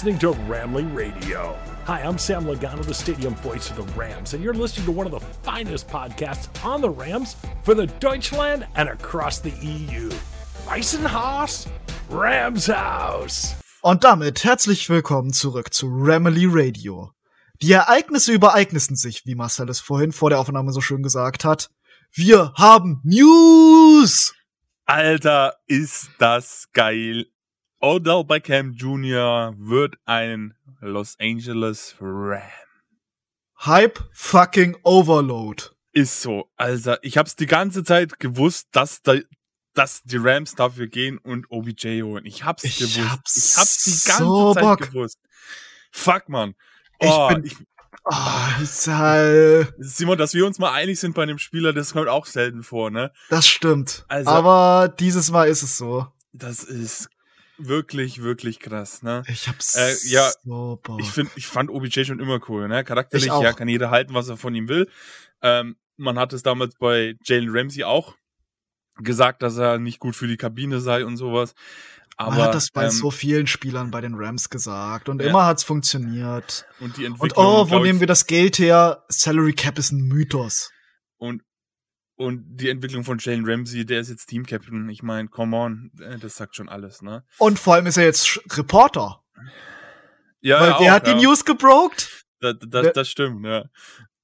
listening to Ramley Radio. Hi, I'm Sam Logano, the stadium voice of the Rams, and you're listening to one of the finest podcasts on the Rams for the Deutschland and across the EU. Weissenhaus, Rams House. Und damit herzlich willkommen zurück zu Ramley Radio. Die Ereignisse übereignissen sich, wie Marcel es vorhin vor der Aufnahme so schön gesagt hat. Wir haben News! Alter, ist das geil. Odell Beckham Jr. wird ein Los Angeles Ram. Hype fucking Overload. Ist so. Also, ich hab's die ganze Zeit gewusst, dass, da, dass die Rams dafür gehen und OBJ holen. Ich hab's Ich gewusst. hab's ich hab's die ganze so Zeit Bock. gewusst. Fuck, man. Ich Oh, bin- ich, Ah, ist halt, Simon, dass wir uns mal einig sind bei einem Spieler, das kommt auch selten vor, ne? das stimmt. Also- Aber dieses Mal ist es so. Das ist wirklich, wirklich krass, ne? Ich hab's Äh, ja, so Bock. Ich finde, ich fand OBJ schon immer cool, ne? Charakterlich, ja, kann jeder halten, was er von ihm will. Ähm, man hat es damals bei Jalen Ramsey auch gesagt, dass er nicht gut für die Kabine sei und sowas. Aber Man hat das bei ähm, so vielen Spielern bei den Rams gesagt und Ja. immer hat's funktioniert. und die Und Entwicklung, oh, wo nehmen wir das Geld her? Salary Cap ist ein Mythos. und und die Entwicklung von Jalen Ramsey, der ist jetzt Team-Captain. Ich meine, come on, äh, das sagt schon alles, ne? Und vor allem ist er jetzt Reporter. Ja, weil ja, der auch, hat ja. die News gebrokt. Das, das, das stimmt, ja.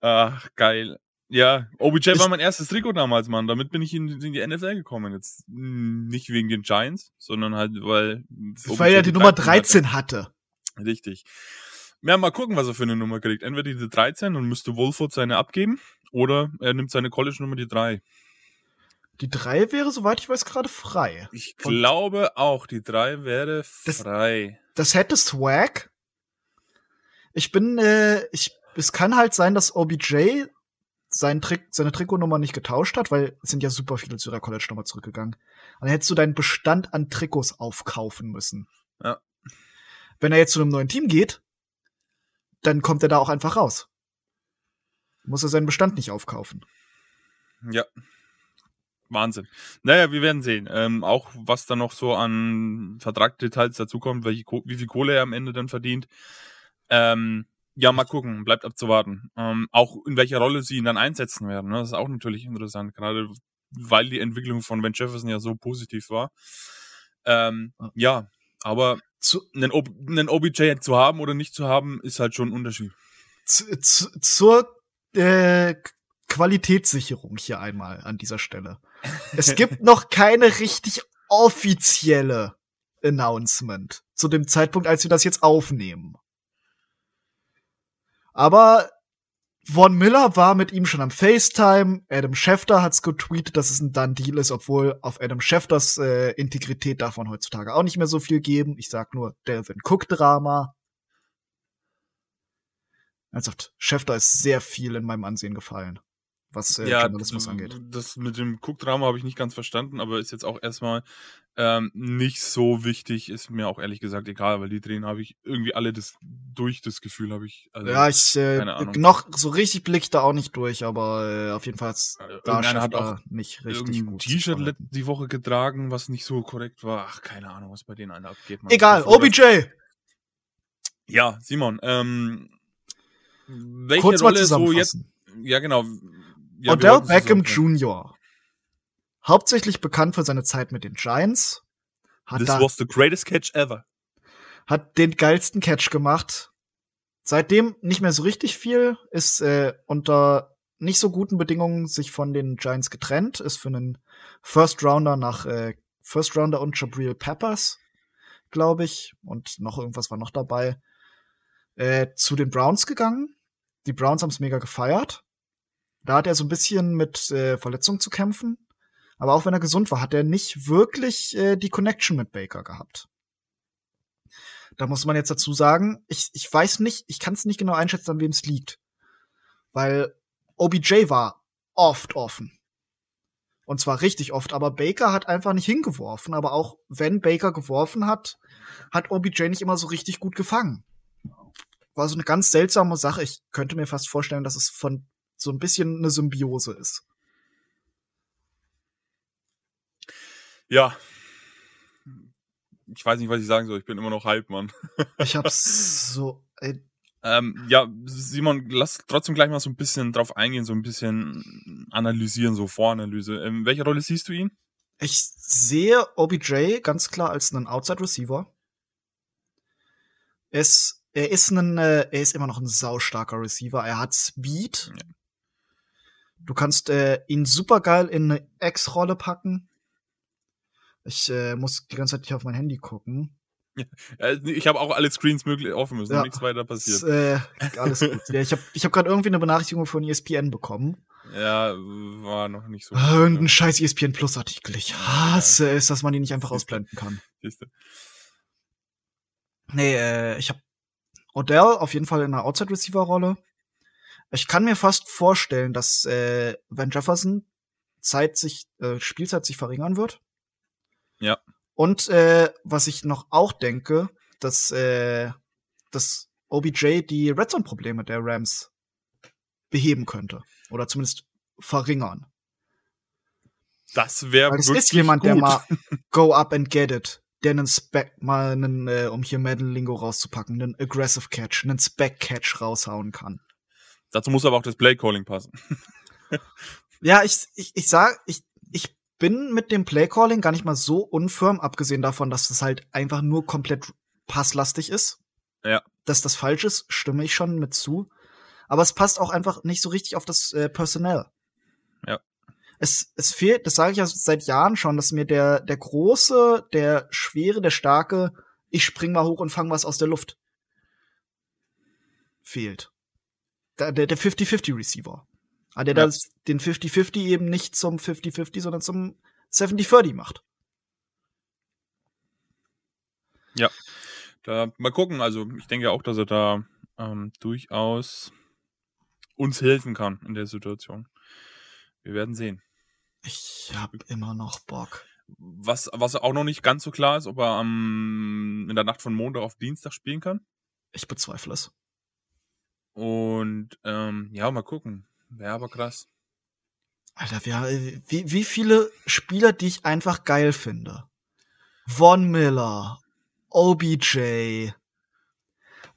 Ach, geil. Ja, OBJ Ich- war mein erstes Trikot damals, Mann. Damit bin ich in, in die NFL gekommen. Jetzt nicht wegen den Giants, sondern halt, weil. Weil er die Nummer 13 13 hatte. hatte. Richtig. Ja, mal gucken, was er für eine Nummer kriegt. Entweder die 13 und müsste Wolford seine abgeben, oder er nimmt seine College-Nummer die 3. Die 3 wäre, soweit ich weiß, gerade frei. Ich Und- glaube auch, die 3 wäre Das- frei. Das hätte Swag. Ich bin, äh, ich, es kann halt sein, dass OBJ sein Trick, seine Trikotnummer nicht getauscht hat, weil es sind ja super viele zu ihrer College-Nummer zurückgegangen. Dann hättest du deinen Bestand an Trikots aufkaufen müssen. Ja. Wenn er jetzt zu einem neuen Team geht, dann kommt er da auch einfach raus. Muss er seinen Bestand nicht aufkaufen. Ja. Wahnsinn. Naja, wir werden sehen. Ähm, auch was da noch so an Vertragdetails dazukommt, welche, wie viel Kohle er am Ende dann verdient. Ähm, ja, mal gucken, bleibt abzuwarten. Ähm, auch in welcher Rolle sie ihn dann einsetzen werden. Ne? Das ist auch natürlich interessant, gerade weil die Entwicklung von Ben Jefferson ja so positiv war. Ähm, ja, aber Zu, einen, Ob einen OBJ zu haben oder nicht zu haben, ist halt schon ein Unterschied. zu, zu, zur äh, Qualitätssicherung hier einmal an dieser Stelle. Es gibt noch keine richtig offizielle Announcement zu dem Zeitpunkt, als wir das jetzt aufnehmen. Aber Von Miller war mit ihm schon am FaceTime. Adam Schefter hat's getweetet, dass es ein Done Deal ist, obwohl auf Adam Schefters äh, Integrität darf man heutzutage auch nicht mehr so viel geben. Ich sag nur Delvin Cook Drama. Ernsthaft, Schefter ist sehr viel in meinem Ansehen gefallen, was äh, Journalismus d- angeht. Das mit dem Cook-Drama habe ich nicht ganz verstanden, aber ist jetzt auch erstmal ähm, nicht so wichtig, ist mir auch ehrlich gesagt egal, weil die Drehen habe ich irgendwie alle das durch das Gefühl habe ich. Also, Ja, ich äh, noch so richtig blick ich da auch nicht durch, aber äh, auf jeden Fall äh, da hat auch nicht richtig gut. T-Shirt die Woche getragen, was nicht so korrekt war. Ach, keine Ahnung, was bei denen einer abgeht. Mann. Egal, OBJ. Ja, Simon, ähm, welche Kurz mal Rolle so jetzt? zusammenfassen. Ja, genau. Ja, Odell Beckham. Jr. Hauptsächlich bekannt für seine Zeit mit den Giants. Hat, This da, was the greatest catch ever. hat den geilsten Catch gemacht. Seitdem nicht mehr so richtig viel, ist äh, unter nicht so guten Bedingungen sich von den Giants getrennt, ist für einen First Rounder nach äh, First Rounder und Jabril Peppers, glaube ich, und noch irgendwas war noch dabei, äh, zu den Browns gegangen. Die Browns haben es mega gefeiert. Da hat er so ein bisschen mit äh, Verletzungen zu kämpfen. Aber auch wenn er gesund war, hat er nicht wirklich äh, die Connection mit Baker gehabt. Da muss man jetzt dazu sagen, ich, ich weiß nicht, ich kann es nicht genau einschätzen, an wem es liegt. Weil OBJ war oft offen. Und zwar richtig oft, aber Baker hat einfach nicht hingeworfen. Aber auch wenn Baker geworfen hat, hat OBJ nicht immer so richtig gut gefangen. War so eine ganz seltsame Sache. Ich könnte mir fast vorstellen, dass es von so ein bisschen eine Symbiose ist. Ja. ich weiß nicht, was ich sagen soll. Ich bin immer noch hype, Mann. ich hab's so. Ey. Ähm, ja, Simon, lass trotzdem gleich mal so ein bisschen drauf eingehen, so ein bisschen analysieren, so Voranalyse. In welcher Rolle siehst du ihn? Ich sehe OBJ ganz klar als einen Outside Receiver. Es, er ist ein, äh, er ist immer noch ein saustarker Receiver. Er hat Speed. Ja. Du kannst äh, ihn super geil in eine X-Rolle packen. Ich äh, muss die ganze Zeit nicht auf mein Handy gucken. Ja, ich habe auch alle Screens möglich offen müssen, ja, nichts weiter passiert. Ist, äh, alles gut. ja, ich habe ich hab gerade irgendwie eine Benachrichtigung von ESPN bekommen. Ja, war noch nicht so. Ah, irgendein scheiß ESPN Plus Artikel. Ich hasse es, dass man die nicht einfach ausblenden kann. Siehste. Nee, äh, ich habe Odell auf jeden Fall in einer Outside Receiver Rolle. Ich kann mir fast vorstellen, dass äh, Van Jefferson Zeit sich äh, Spielzeit sich verringern wird. Ja. Und äh, was ich noch auch denke, dass äh, dass OBJ die Red Zone Probleme der Rams beheben könnte oder zumindest verringern. Das wäre Weil es ist jemand, gut. der mal go up and get it, einen Spec mal einen, äh, um hier Madden Lingo rauszupacken, einen aggressive Catch, einen Spec Catch raushauen kann. Dazu muss aber auch das Play Calling passen. ja, ich ich ich sag, ich ich bin mit dem Play Calling gar nicht mal so unfirm, abgesehen davon, dass es halt einfach nur komplett passlastig ist. Ja. Dass das falsch ist, stimme ich schon mit zu aber es passt auch einfach nicht so richtig auf das äh, Personal. Es, es fehlt, das sage ich ja seit Jahren schon, dass mir der, der große, der schwere, der starke, ich spring mal hoch und fang was aus der Luft fehlt. Der, der, der 50-50 Receiver. Aber ah, der ja. das, den 50-50 eben nicht zum 50-50, sondern zum 70-30 macht. Ja. Da, mal gucken. Also, ich denke auch, dass er da ähm, durchaus uns helfen kann in der Situation. Wir werden sehen. Ich hab immer noch Bock. Was, was auch noch nicht ganz so klar ist, ob er am, in der Nacht von Montag auf Dienstag spielen kann. Ich bezweifle es. Und ähm, ja, mal gucken. Wäre aber krass. Alter, wie, wie viele Spieler, die ich einfach geil finde? Von Miller, OBJ.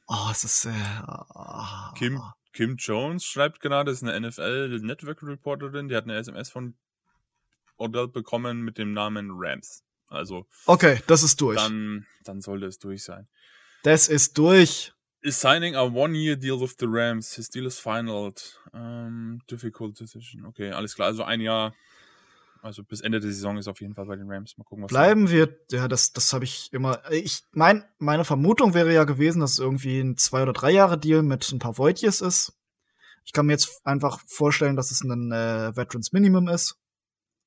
Oh, es ist äh, oh. Kim Kim Jones schreibt gerade, ist eine NFL Network Reporterin, die hat eine SMS von Odell bekommen mit dem Namen Rams. Also. Okay, das ist durch. Dann, dann sollte es durch sein. Das ist durch. Is signing a one-year deal with the Rams. His deal is final. Um, difficult decision. Okay, alles klar. Also ein Jahr also bis Ende der Saison ist auf jeden Fall bei den Rams. Mal gucken, was Bleiben wir, ja, das, das habe ich immer. Ich mein, meine Vermutung wäre ja gewesen, dass es irgendwie ein zwei oder drei Jahre Deal mit ein paar Voidjes ist. Ich kann mir jetzt einfach vorstellen, dass es ein äh, Veterans Minimum ist.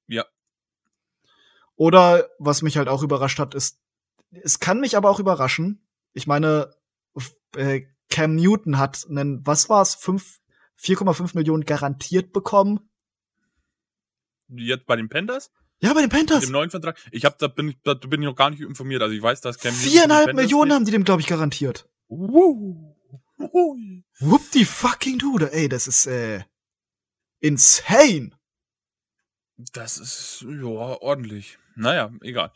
Ja. Oder was mich halt auch überrascht hat, ist, es kann mich aber auch überraschen. Ich meine, äh, Cam Newton hat einen, was war's, 4,5 Millionen garantiert bekommen Jetzt bei den Panthers? Ja, bei den Panthers. Mit dem neuen Vertrag. Ich hab, da bin ich, da bin ich noch gar nicht informiert. Also ich weiß, dass Cam Viereinhalb Millionen nicht. haben die dem, glaube ich, garantiert. Woo. Whoop die fucking Dude. Ey, das ist, äh, insane. Das ist, ja, ordentlich. Naja, egal.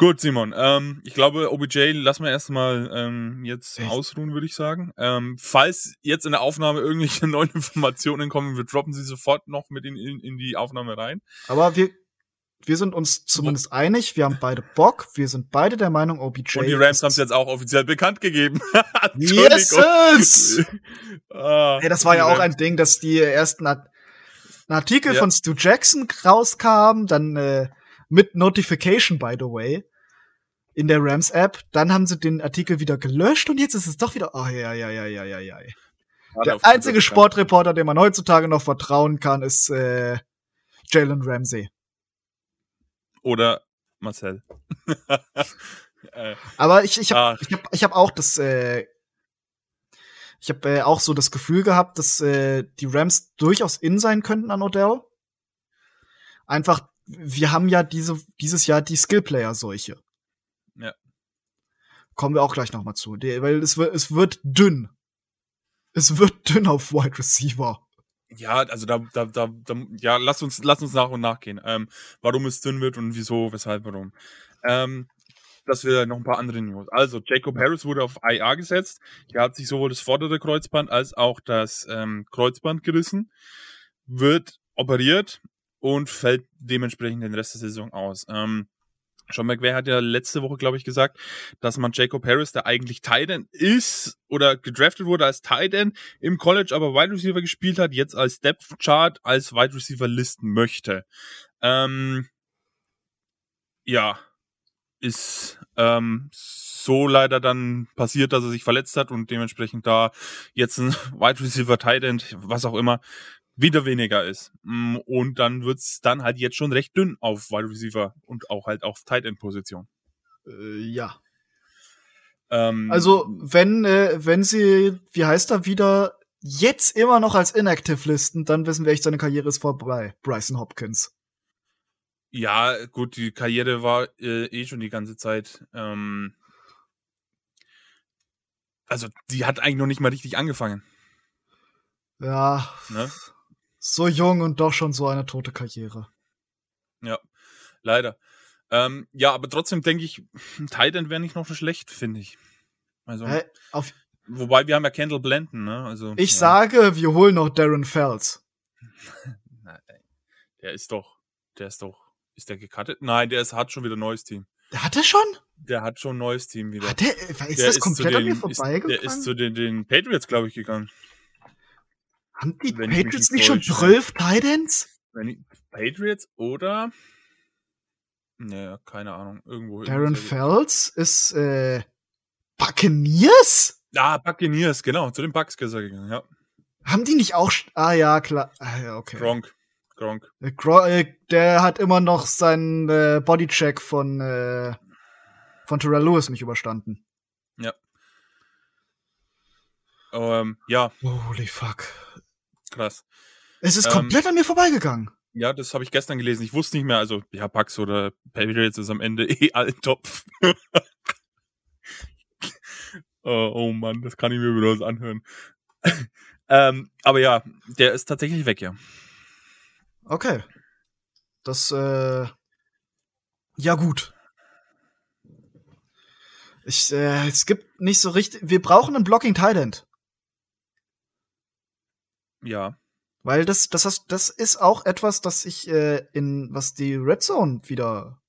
Gut, Simon. Ähm, ich glaube, OBJ lassen wir erstmal ähm, jetzt Echt? ausruhen, würde ich sagen. Ähm, falls jetzt in der Aufnahme irgendwelche neuen Informationen kommen, wir droppen sie sofort noch mit in, in, in die Aufnahme rein. Aber wir, wir sind uns zumindest oh. einig, wir haben beide Bock, wir sind beide der Meinung, OBJ. Und die Rams haben es jetzt auch offiziell bekannt gegeben. yes! ah, Ey, das war ja auch ein Ding, dass die ersten Art Artikel ja. von Stu Jackson rauskamen, dann äh, mit Notification, by the way in der Rams-App. Dann haben sie den Artikel wieder gelöscht und jetzt ist es doch wieder. Oh, ja, ja, ja, ja, ja, ja. Der einzige Sportreporter, dem man heutzutage noch vertrauen kann, ist äh, Jalen Ramsey. Oder Marcel. Äh, Aber ich, ich habe ich hab, ich hab auch das, äh, ich habe äh, auch so das Gefühl gehabt, dass äh, die Rams durchaus in sein könnten an Odell. Einfach, wir haben ja diese, dieses Jahr die Skillplayer-Seuche. Ja. Kommen wir auch gleich noch mal zu. weil es wird, es wird dünn. Es wird dünn auf Wide Receiver. Ja, also da, da, da, da ja, lass uns, lass uns nach und nach gehen. Ähm, warum es dünn wird und wieso, weshalb, warum. Ähm, dass wir noch ein paar andere News. Also, Jacob Harris wurde auf IA gesetzt. Er hat sich sowohl das vordere Kreuzband als auch das ähm, Kreuzband gerissen, wird operiert und fällt dementsprechend den Rest der Saison aus. Ähm, Sean McVay hat ja letzte Woche, glaube ich, gesagt, dass man Jacob Harris, der eigentlich Titan ist oder gedraftet wurde als Titan im College, aber Wide Receiver gespielt hat, jetzt als Depth Chart als Wide Receiver listen möchte. Ähm, ja, ist ähm, so leider dann passiert, dass er sich verletzt hat und dementsprechend da jetzt ein Wide Receiver Titan, was auch immer, wieder weniger ist. Mm, und dann wird's dann halt jetzt schon recht dünn auf Wide Receiver und auch halt auf Tight End Position. Äh, ja. Ähm, Also, wenn, äh, wenn sie, wie heißt er, wieder jetzt immer noch als inactive listen, dann wissen wir echt, seine Karriere ist vorbei. Bryson Hopkins. Ja, gut, die Karriere war äh, eh schon die ganze Zeit. Ähm, also, die hat eigentlich noch nicht mal richtig angefangen. Ja, Ne? so jung und doch schon so eine tote Karriere. Ja, leider. Ähm, ja, aber trotzdem denke ich, ein Tight End wäre nicht noch so schlecht, finde ich. Also? Auf, wobei wir haben ja Kendall Blanton, ne? Also, ich ja. sage, wir holen noch Darren Fells. Nein, der ist doch, der ist doch, ist der gecuttet? Nein, der ist, hat schon wieder ein neues Team. Hat er schon? Der hat schon ein neues Team wieder. Hat er, ist der das komplett zu an mir den, ist, vorbeigegangen? Der ist zu den, den Patriots, glaube ich, gegangen. Haben die wenn Patriots nicht schon. 12 Titans? Patriots oder? Naja, keine Ahnung. Irgendwo. Darren Fells ist, äh, Buccaneers? Ah, Buccaneers, genau. Zu den Bucks ist er gegangen, ja. Haben die nicht auch, ah ja, klar, ah, ja, okay. Gronk. Gronk. Äh, äh, der hat immer noch seinen äh, Bodycheck von, äh, von Terrell Lewis nicht überstanden. Ähm, ja, Holy fuck. krass. Es ist Ähm, komplett an mir vorbeigegangen. Ja, das habe ich gestern gelesen. Ich wusste nicht mehr, also ja, Bucks oder Patriots ist am Ende eh allen Topf. oh, oh Mann, das kann ich mir wieder was anhören. ähm, aber ja, der ist tatsächlich weg, ja. Okay. Das, äh, ja gut. Ich, äh, es gibt nicht so richtig, wir brauchen einen Blocking End. Ja. Weil das, das, hast, das ist auch etwas, das ich äh, in, was die Red Zone wieder,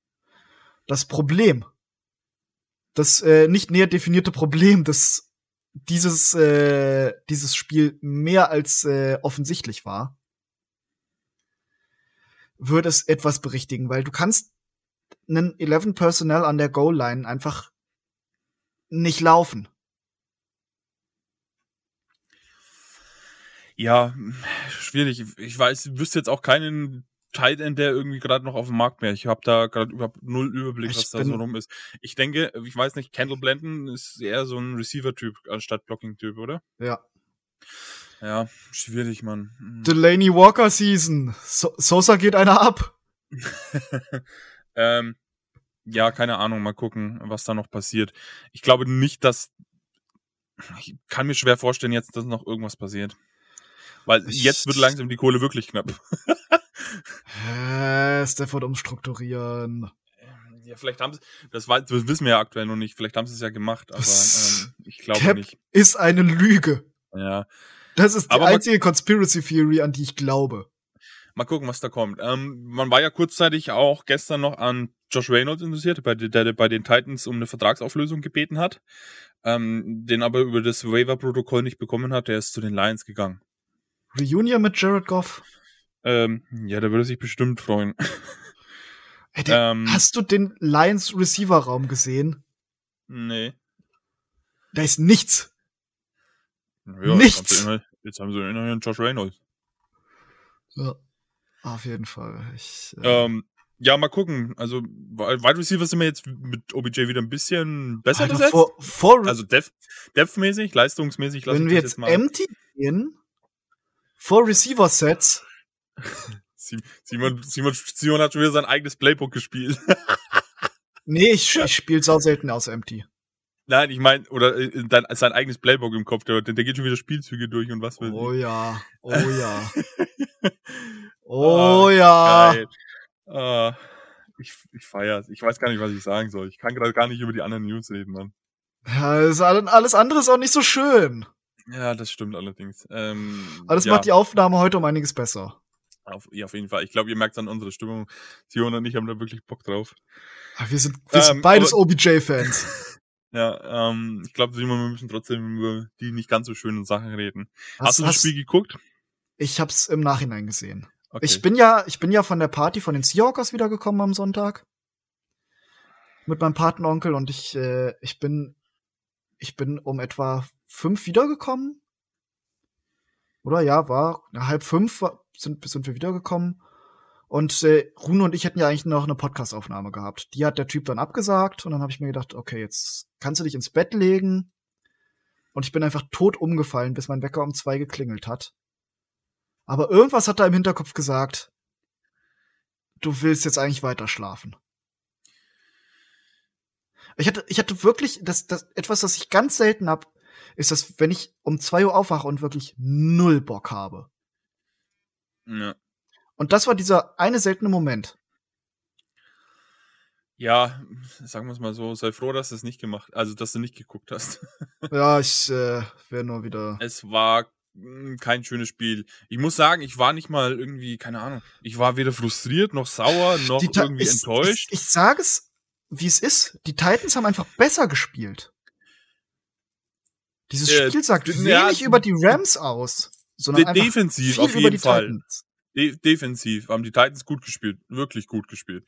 das Problem, das äh, nicht näher definierte Problem, das dieses, äh, dieses Spiel mehr als äh, offensichtlich war, würde es etwas berichtigen, weil du kannst einen 11 Personnel an der Goal Line einfach nicht laufen. Ja, schwierig. Ich weiß, wüsste jetzt auch keinen Tight End, der irgendwie gerade noch auf dem Markt wäre. Ich habe da gerade überhaupt null Überblick, Ich was da so rum ist. Ich denke, ich weiß nicht, Kendall Blanton ist eher so ein Receiver-Typ anstatt Blocking-Typ, oder? Ja. Ja, schwierig, Mann. Hm. Delaney Walker Season. So Sosa geht einer ab. ähm, ja, keine Ahnung, mal gucken, was da noch passiert. Ich glaube nicht, dass. Ich kann mir schwer vorstellen, jetzt, dass noch irgendwas passiert. Weil Ich- jetzt wird langsam die Kohle wirklich knapp. Äh, Stafford umstrukturieren. Ja, vielleicht haben sie, das, weiß- das wissen wir ja aktuell noch nicht, vielleicht haben sie es ja gemacht, aber ähm, ich glaube Cap nicht. ist eine Lüge. Ja. Das ist die Aber einzige Conspiracy Theory, an die ich glaube. Mal gucken, was da kommt. Ähm, man war ja kurzzeitig auch gestern noch an Josh Reynolds interessiert, bei, der, bei den Titans um eine Vertragsauflösung gebeten hat, ähm, den aber über das Waiver-Protokoll nicht bekommen hat, der ist zu den Lions gegangen. Reunion mit Jared Goff. Ähm, ja, der würde sich bestimmt freuen. Hey, der, ähm, hast du den Lions Receiver Raum gesehen? nee. Da ist nichts. Ja, Nichts. Jetzt haben, sie jetzt immerhin Josh Reynolds. Ja. Auf jeden Fall. Ich, äh, Ähm, ja, mal gucken. Also, Wide Receiver sind wir jetzt mit OBJ wieder ein bisschen besser Alter, besetzt. vor, vor, Also, Depth, Depth-mäßig, leistungsmäßig. wenn wir jetzt mal. empty gehen, vor Receiver Sets, Sim- Simon, Simon, Simon hat schon wieder sein eigenes Playbook gespielt. nee, ich, ich spiele sau selten aus empty. Nein, ich meine, oder äh, dein, sein eigenes Playbook im Kopf. Der, der geht schon wieder Spielzüge durch und was weiß Oh ich. ja, oh ja. Oh ja. Geil. Ah, ich, ich feier's. Ich weiß gar nicht, was ich sagen soll. Ich kann gerade gar nicht über die anderen News reden, Mann. Ja, alles andere ist auch nicht so schön. Ja, das stimmt allerdings. Ähm, Aber das ja, macht die Aufnahme heute um einiges besser. auf, ja, auf jeden Fall. Ich glaube, ihr merkt an unserer Stimmung. Sion und ich haben da wirklich Bock drauf. Ja, Wir sind, wir sind Ähm, beides aber- OBJ-Fans. Ja, ähm, ich glaube, Simon, wir müssen trotzdem über die nicht ganz so schönen Sachen reden. Hast, Hast- du das hast- Spiel geguckt? Ich hab's im Nachhinein gesehen. Okay. Ich bin ja, ich bin ja von der Party von den Seahawkers wiedergekommen am Sonntag. Mit meinem Patenonkel und ich, äh, ich bin, ich bin um etwa fünf wiedergekommen. Oder ja, war halb fünf sind, sind wir wiedergekommen. Und äh, Rune und ich hätten ja eigentlich noch eine Podcastaufnahme gehabt. Die hat der Typ dann abgesagt und dann habe ich mir gedacht, okay, jetzt kannst du dich ins Bett legen. Und ich bin einfach tot umgefallen, bis mein Wecker um zwei geklingelt hat. Aber irgendwas hat da im Hinterkopf gesagt, du willst jetzt eigentlich weiter schlafen. Ich hatte, ich hatte wirklich, das, das, etwas, das ich ganz selten hab, ist das, wenn ich um zwei Uhr aufwache und wirklich null Bock habe. ja. Und das war dieser eine seltene Moment. ja, sagen wir es mal so, sei froh, dass du es nicht gemacht, also dass du nicht geguckt hast. Ja, ich äh, wäre nur wieder. Es war mh, kein schönes Spiel. Ich muss sagen, ich war nicht mal irgendwie, keine Ahnung, ich war weder frustriert noch sauer noch irgendwie ich, enttäuscht. Ich, ich sage es, wie es ist. Die Titans haben einfach besser gespielt. Dieses Äh, Spiel sagt wenig ja, über die Rams aus, sondern defensiv viel auf über jeden die Fall. Titans. De defensiv haben die Titans gut gespielt, wirklich gut gespielt.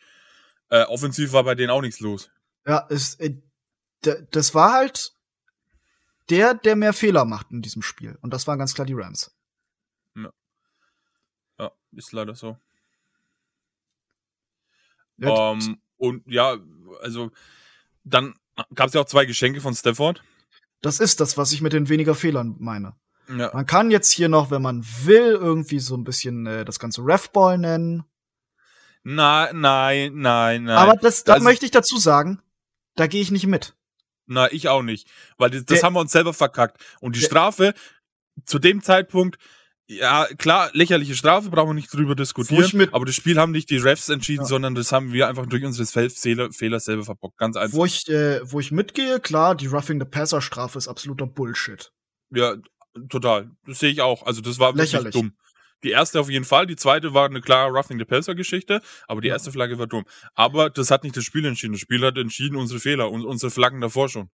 Äh, offensiv war bei denen auch nichts los. Ja, es, äh, das war halt der, der mehr Fehler macht in diesem Spiel. Und das waren ganz klar die Rams. Ja, ist leider so. Ja, Ähm, und ja, also dann gab es ja auch zwei Geschenke von Stafford. Das ist das, was ich mit den weniger Fehlern meine. Ja, Man kann jetzt hier noch, wenn man will, irgendwie so ein bisschen äh, das ganze Refball nennen. nein, nein, nein, nein. Aber das, da Also- möchte ich dazu sagen, da gehe ich nicht mit. Na, ich auch nicht. Weil das, das Der- haben wir uns selber verkackt. Und die Der- Strafe zu dem Zeitpunkt, ja, klar, lächerliche Strafe, brauchen wir nicht drüber diskutieren. aber das Spiel haben nicht die Refs entschieden, Ja. sondern das haben wir einfach durch unsere Fehler, Fehler selber verbockt. Ganz einfach. Wo ich, äh, wo ich mitgehe, klar, die Roughing the Passer Strafe ist absoluter Bullshit. Ja, total. Das sehe ich auch. Also das war wirklich Lächerlich. dumm. Die erste auf jeden Fall, die zweite war eine klare Roughing the Passer Geschichte, aber die Ja. erste Flagge war dumm. Aber das hat nicht das Spiel entschieden. Das Spiel hat entschieden unsere Fehler und unsere Flaggen davor schon.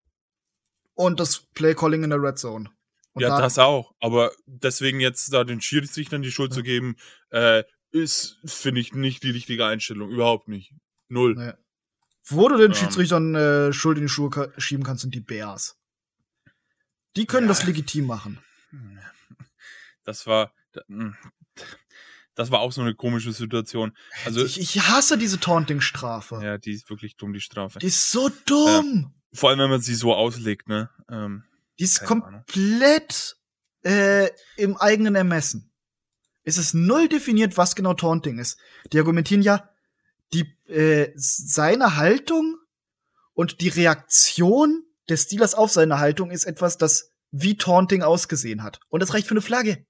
Und das Play Calling in der Red Zone. Und ja, da- das auch. Aber deswegen jetzt da den Schiedsrichtern die Schuld Ja. zu geben, äh, ist, finde ich, nicht die richtige Einstellung. Überhaupt nicht. Null. Nee. Wo du den Ähm. Schiedsrichtern äh, Schuld in die Schuhe schieben kannst, sind die Bears. Die können Ja. das legitim machen. Das war, das war auch so eine komische Situation. Also, ich, ich hasse diese Taunting-Strafe. ja, die ist wirklich dumm, die Strafe. Die ist so dumm. Vor allem, wenn man sie so auslegt, ne? Ähm, Die ist komplett äh, im eigenen Ermessen. Es ist null definiert, was genau Taunting ist. Die argumentieren ja, die äh, seine Haltung und die Reaktion des Steelers auf seine Haltung ist etwas, das wie Taunting ausgesehen hat. Und das reicht für eine Flagge.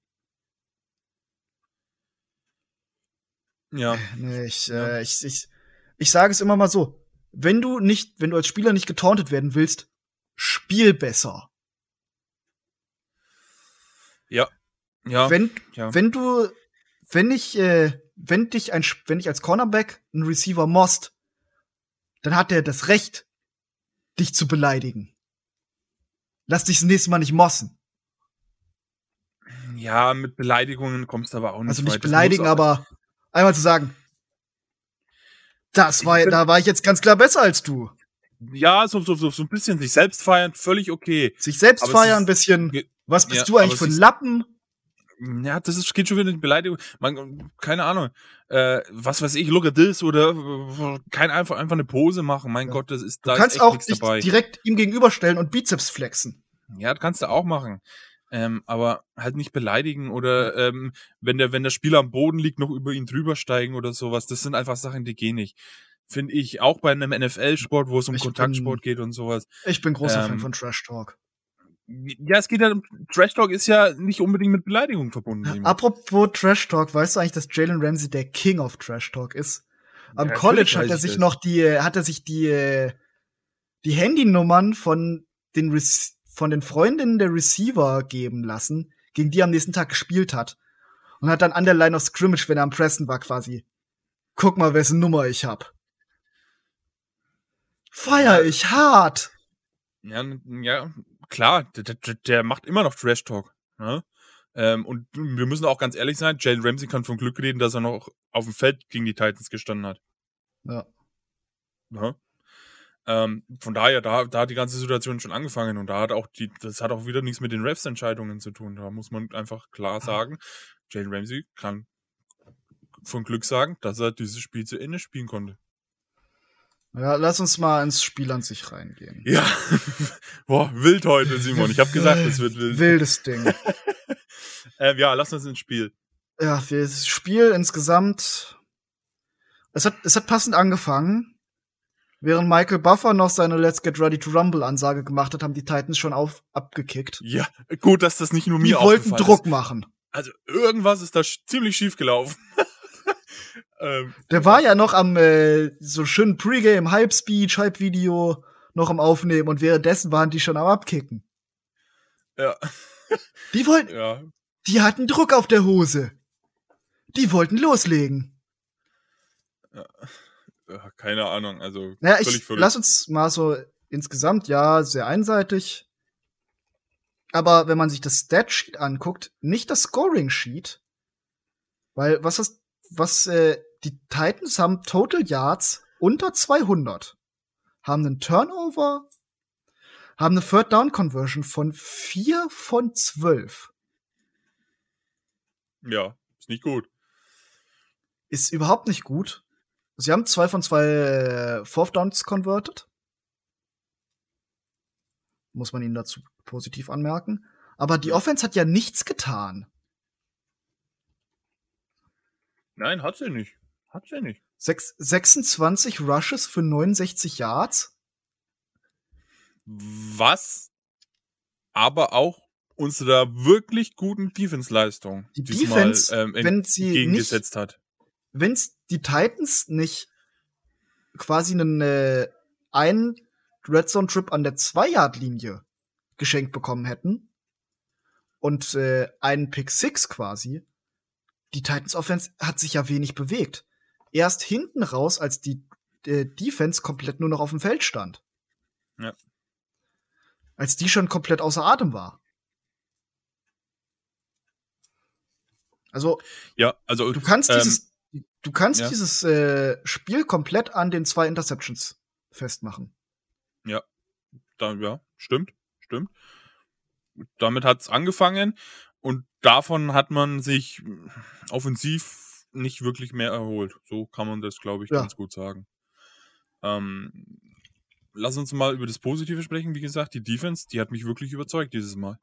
ja. Nee, ich, Ja. äh, ich, ich, ich sage es immer mal so. Wenn du nicht, wenn du als Spieler nicht getauntet werden willst, spiel besser. Ja. Ja. wenn, ja. wenn du, wenn ich, äh, wenn dich ein, wenn ich als Cornerback einen Receiver most, dann hat er das Recht, dich zu beleidigen. Lass dich das nächste Mal nicht mossen. ja, mit Beleidigungen kommst du aber auch nicht Also weit. nicht Das beleidigen, aber einmal zu sagen, das war, da war ich jetzt ganz klar besser als du. Ja, so, so, so, so ein bisschen sich selbst feiern, völlig okay. Sich selbst Aber feiern, ein bisschen. Was bist ja, du eigentlich für ein Lappen? Ja, das ist, geht schon wieder in die Beleidigung. Man, keine Ahnung. Äh, was weiß ich, look at this oder kein einfach, einfach eine Pose machen. Mein Ja. Gott, das ist Du da kannst ist auch dich dabei. direkt ihm gegenüberstellen und Bizeps flexen. Ja, das kannst du auch machen. Ähm, aber halt nicht beleidigen oder ähm, wenn der, wenn der Spieler am Boden liegt, noch über ihn drüber steigen oder sowas. Das sind einfach Sachen, die gehen nicht. Finde ich, auch bei einem NFL-Sport, wo es um Ich Kontaktsport bin- geht und sowas. Ich bin großer Fan Ähm, von Trash Talk. Ja, es geht ja, Trash Talk ist ja nicht unbedingt mit Beleidigung verbunden. Apropos Trash Talk, weißt du eigentlich, dass Jalen Ramsey der King of Trash Talk ist? Am ja, College hat er sich noch die, hat er sich die, die Handynummern von den, von den Freundinnen der Receiver geben lassen, gegen die er am nächsten Tag gespielt hat. Und hat dann an der Line of Scrimmage, wenn er am Pressen war, quasi, guck mal, wessen Nummer ich hab. Feier ich hart! Ja, ja klar, der, der, der macht immer noch Trash Talk. Ne? Ähm, und wir müssen auch ganz ehrlich sein, Jalen Ramsey kann vom Glück reden, dass er noch auf dem Feld gegen die Titans gestanden hat. Ja. ja. Ähm, von daher, da, da hat die ganze Situation schon angefangen und da hat auch die, das hat auch wieder nichts mit den Refs-Entscheidungen zu tun. Da muss man einfach klar sagen, Jalen Ramsey kann von Glück sagen, dass er dieses Spiel zu Ende spielen konnte. Ja, lass uns mal ins Spiel an sich reingehen. Ja, boah, wild heute, Simon. Ich habe gesagt, es wird wild. Wildes Ding. äh, ja, lass uns ins Spiel. Ja, das Spiel insgesamt. Es hat, es hat passend angefangen. Während Michael Buffer noch seine Let's Get Ready to Rumble Ansage gemacht hat, haben die Titans schon auf, abgekickt. Ja, gut, dass das nicht nur mir Die wollten Druck ist. machen. Also irgendwas ist da ziemlich schief gelaufen. Ähm, der war ja noch am äh, so schönen Pre-Game, Hype-Speech, Hype-Video noch am Aufnehmen und währenddessen waren die schon am Abkicken. Ja. Die wollten. Ja. Die hatten Druck auf der Hose. Die wollten loslegen. Ja. ja keine Ahnung, also. Naja, ich, lass uns mal so insgesamt, ja, sehr einseitig. Aber wenn man sich das Stat-Sheet anguckt, nicht das Scoring-Sheet. Weil, was das, was äh, die Titans haben Total Yards unter 200, haben einen Turnover, haben eine Third Down Conversion von 4 von 12. Ja, ist nicht gut. Ist überhaupt nicht gut. Sie haben zwei von zwei äh, Fourth Downs converted. Muss man ihnen dazu positiv anmerken. Aber die Offense hat ja nichts getan. Nein, hat sie nicht. Hat sie nicht. Sech 26 Rushes für 69 Yards. Was aber auch unserer wirklich guten Defense-Leistung die Defense, ähm, wenn sie entgegengesetzt nicht, hat. Wenn die Titans nicht quasi einen äh, einen Red Zone Trip an der 2-Yard-Linie geschenkt bekommen hätten und äh, einen Pick 6 quasi, die Titans Offense hat sich ja wenig bewegt erst hinten raus, als die äh, Defense komplett nur noch auf dem Feld stand. Ja. Als die schon komplett außer Atem war. Also, ja, also du kannst ähm, dieses, du kannst ja. dieses äh, Spiel komplett an den zwei Interceptions festmachen. Ja, da, ja, stimmt, stimmt. Damit hat's angefangen und davon hat man sich offensiv nicht wirklich mehr erholt. So kann man das, glaube ich, ja. ganz gut sagen. Ähm, lass uns mal über das Positive sprechen. Wie gesagt, die Defense, die hat mich wirklich überzeugt dieses Mal.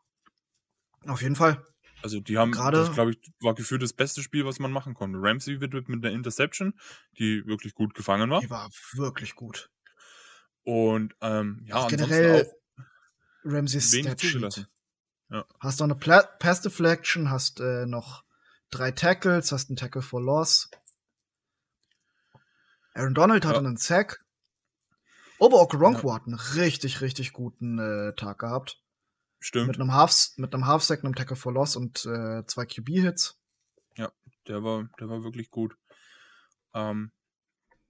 Auf jeden Fall. Also die haben, Gerade das glaube ich, war gefühlt das beste Spiel, was man machen konnte. Ramsey wird mit einer Interception, die wirklich gut gefangen war. Die war wirklich gut. Und ähm, ja, also generell auch Ramseys Stat ja. Hast noch eine Pla Pass Deflection, hast äh, noch drei Tackles, hast einen Tackle for Loss. Aaron Donald hatte ja. einen Sack. Aber auch Gronko ja. hat einen richtig, richtig guten äh, Tag gehabt. Stimmt. Mit einem Half, mit einem Half Sack, einem Tackle for Loss und äh, zwei QB Hits. Ja, der war, der war wirklich gut. Ähm,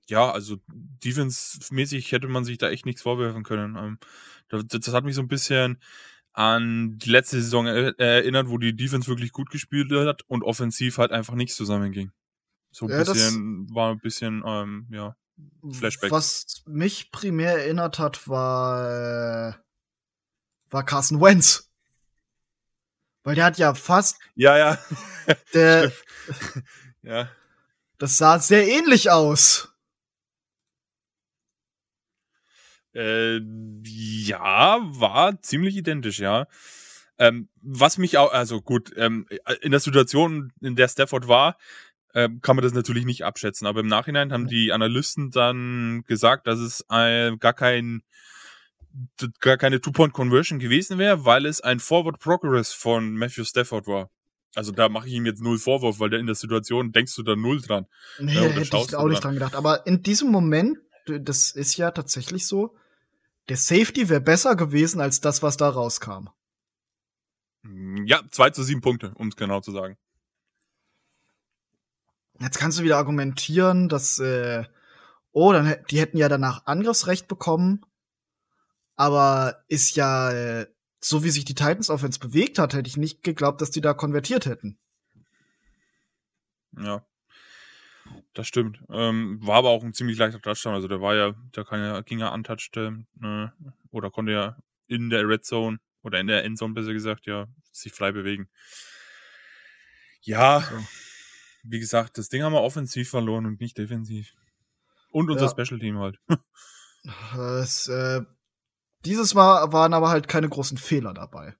ja, also Defense-mäßig hätte man sich da echt nichts vorwerfen können. Ähm, das, das, hat mich so ein bisschen an die letzte Saison erinnert, wo die Defense wirklich gut gespielt hat und offensiv halt einfach nichts zusammenging. So ein ja, bisschen, war ein bisschen, ähm, ja, Flashback. Was mich primär erinnert hat, war, äh, war Carson Wentz. Weil der hat ja fast. Ja, ja. Der. ja. Das sah sehr ähnlich aus. Äh, ja, war ziemlich identisch, ja. Ähm, was mich auch, also gut, ähm, in der Situation, in der Stafford war, äh, kann man das natürlich nicht abschätzen. Aber im Nachhinein haben die Analysten dann gesagt, dass es äh, gar kein gar keine Two-Point-Conversion gewesen wäre, weil es ein Forward Progress von Matthew Stafford war. Also da mache ich ihm jetzt null Vorwurf, weil der in der Situation denkst du da null dran. Nee, ja, hätte ich auch nicht dran gedacht. Aber in diesem Moment, das ist ja tatsächlich so, der Safety wäre besser gewesen als das, was da rauskam. Hm, ja, zwei zu sieben Punkte, um es genau zu sagen. Jetzt kannst du wieder argumentieren, dass, äh, oh, dann, die hätten ja danach Angriffsrecht bekommen. Aber ist ja, äh, so wie sich die Titans Offense bewegt hat, hätte ich nicht geglaubt, dass die da konvertiert hätten. Ja. Das stimmt. Ähm, war aber auch ein ziemlich leichter Touchdown. Also der war ja, der kann ja, ging ja untouched, äh, oder konnte ja in der Red Zone oder in der Endzone besser gesagt, ja, sich frei bewegen. Ja, so. wie gesagt, das Ding haben wir offensiv verloren und nicht defensiv. Und unser ja. Special Team halt. Das, äh, dieses Mal waren aber halt keine großen Fehler dabei.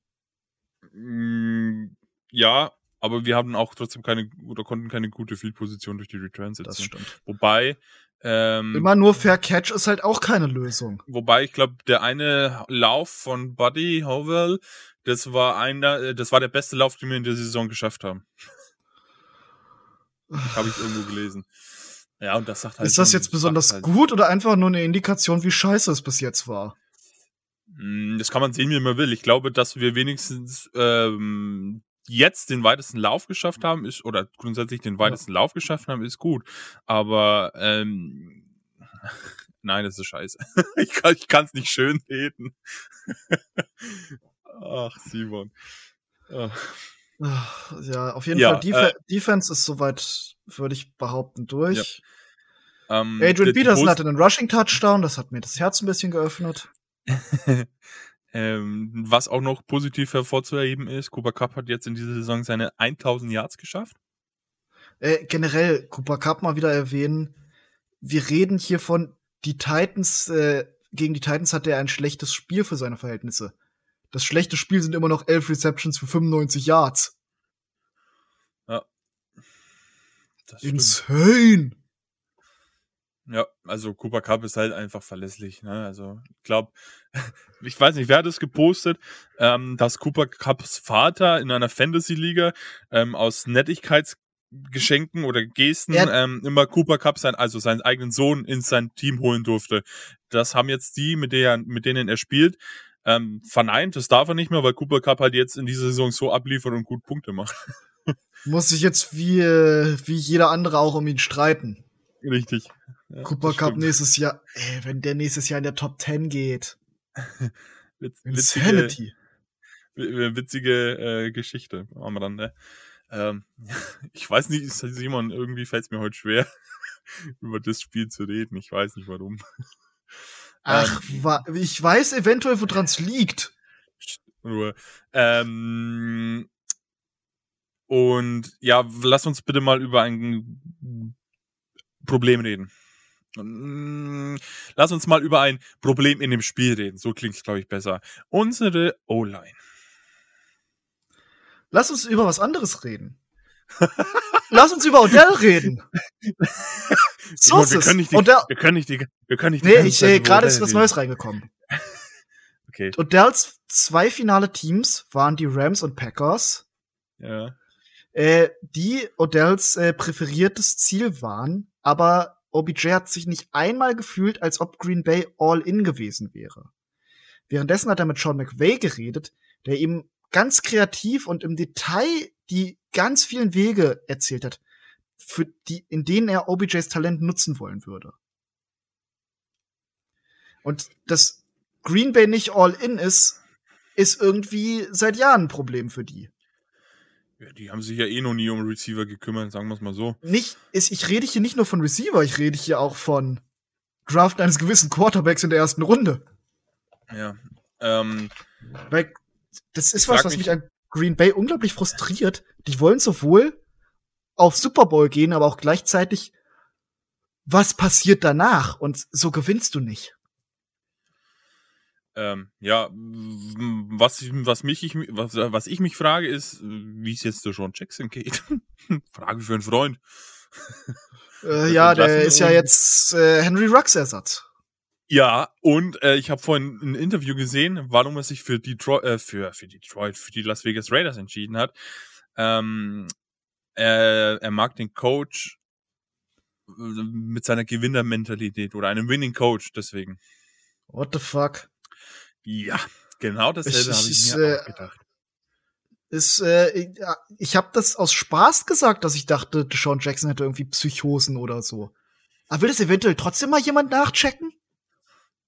Mm, ja, aber wir haben auch trotzdem keine oder konnten keine gute Field-Position durch die Returns setzen. Das stimmt. Wobei ähm, immer nur Fair Catch ist halt auch keine Lösung. Wobei ich glaube, der eine Lauf von Buddy Howell, das war einer, äh, das war der beste Lauf, den wir in der Saison geschafft haben. Habe ich irgendwo gelesen. Ja, und das sagt halt. Ist das jetzt besonders halt gut oder einfach nur eine Indikation, wie scheiße es bis jetzt war? Hm, das kann man sehen, wie man will. Ich glaube, dass wir wenigstens ähm, jetzt den weitesten Lauf geschafft haben, ist, oder grundsätzlich den weitesten ja. Lauf geschafft haben, ist gut. Aber ähm, nein, das ist scheiße. ich kann es nicht schön reden. Ach, Simon. Ach. Ja, auf jeden ja, Fall. Def äh, Defense ist soweit, würde ich behaupten, durch. Ja. Ähm, Adrian Peterson hatte einen Rushing Touchdown, das hat mir das Herz ein bisschen geöffnet. Ähm, was auch noch positiv hervorzuheben ist, Cooper Cup hat jetzt in dieser Saison seine 1000 Yards geschafft. Äh, generell, Cooper Cup mal wieder erwähnen. Wir reden hier von die Titans, äh, gegen die Titans hat er ein schlechtes Spiel für seine Verhältnisse. Das schlechte Spiel sind immer noch 11 Receptions für 95 Yards. Ja. Insane! Ja, also Cooper Cup ist halt einfach verlässlich. Ne? Also ich glaube, ich weiß nicht, wer hat es gepostet, ähm, dass Cooper Cups Vater in einer Fantasy-Liga ähm, aus Nettigkeitsgeschenken oder Gesten ähm, immer Cooper Cup sein, also seinen eigenen Sohn in sein Team holen durfte. Das haben jetzt die, mit, der, mit denen er spielt, ähm, verneint. Das darf er nicht mehr, weil Cooper Cup halt jetzt in dieser Saison so abliefert und gut Punkte macht. Muss sich jetzt wie, äh, wie jeder andere auch um ihn streiten. Richtig. Ja, Cooper Cup stimmt. nächstes Jahr, ey, wenn der nächstes Jahr in der Top 10 geht. Witz, Insanity. Witzige, witzige äh, Geschichte dann, ne? Ähm, ich weiß nicht, Simon, irgendwie fällt es mir heute schwer, über das Spiel zu reden. Ich weiß nicht warum. Ach, ähm, ich weiß eventuell, woran es liegt. Nur. Ähm, und ja, lass uns bitte mal über ein Problem reden. Mm, lass uns mal über ein Problem in dem Spiel reden. So klingt es, glaube ich, besser. Unsere O-Line. Lass uns über was anderes reden. Lass uns über Odell reden. so ist wir können nicht die, Odell. wir können nicht die, wir können nicht die Nee, ich sehe, gerade ist was Neues reingekommen. okay. Odells zwei finale Teams waren die Rams und Packers. Ja. Äh, die Odells äh, präferiertes Ziel waren, aber OBJ hat sich nicht einmal gefühlt, als ob Green Bay all in gewesen wäre. Währenddessen hat er mit Sean McVay geredet, der ihm ganz kreativ und im Detail die ganz vielen Wege erzählt hat, für die, in denen er OBJs Talent nutzen wollen würde. Und dass Green Bay nicht all in ist, ist irgendwie seit Jahren ein Problem für die. Ja, die haben sich ja eh noch nie um Receiver gekümmert, sagen wir es mal so. Nicht, ist, ich rede hier nicht nur von Receiver, ich rede hier auch von Draft eines gewissen Quarterbacks in der ersten Runde. Ja. Ähm, Weil das ist was, was mich, mich an Green Bay unglaublich frustriert. Die wollen sowohl auf Super Bowl gehen, aber auch gleichzeitig, was passiert danach? Und so gewinnst du nicht. Ähm, ja, was, was, mich, ich, was, was ich mich frage, ist, wie es jetzt zu Sean Jackson geht. frage für einen Freund. Äh, ja, der ist ja jetzt äh, Henry Rux Ersatz. Ja, und äh, ich habe vorhin ein Interview gesehen, warum er sich für Detroit, äh, für, für Detroit, für die Las Vegas Raiders entschieden hat. Ähm, er, er mag den Coach äh, mit seiner Gewinnermentalität oder einem Winning Coach, deswegen. What the fuck? Ja, genau dasselbe habe ich mir äh, auch gedacht. Ist, äh, ich, habe das aus Spaß gesagt, dass ich dachte, Deshaun Jackson hätte irgendwie Psychosen oder so. Aber will das eventuell trotzdem mal jemand nachchecken?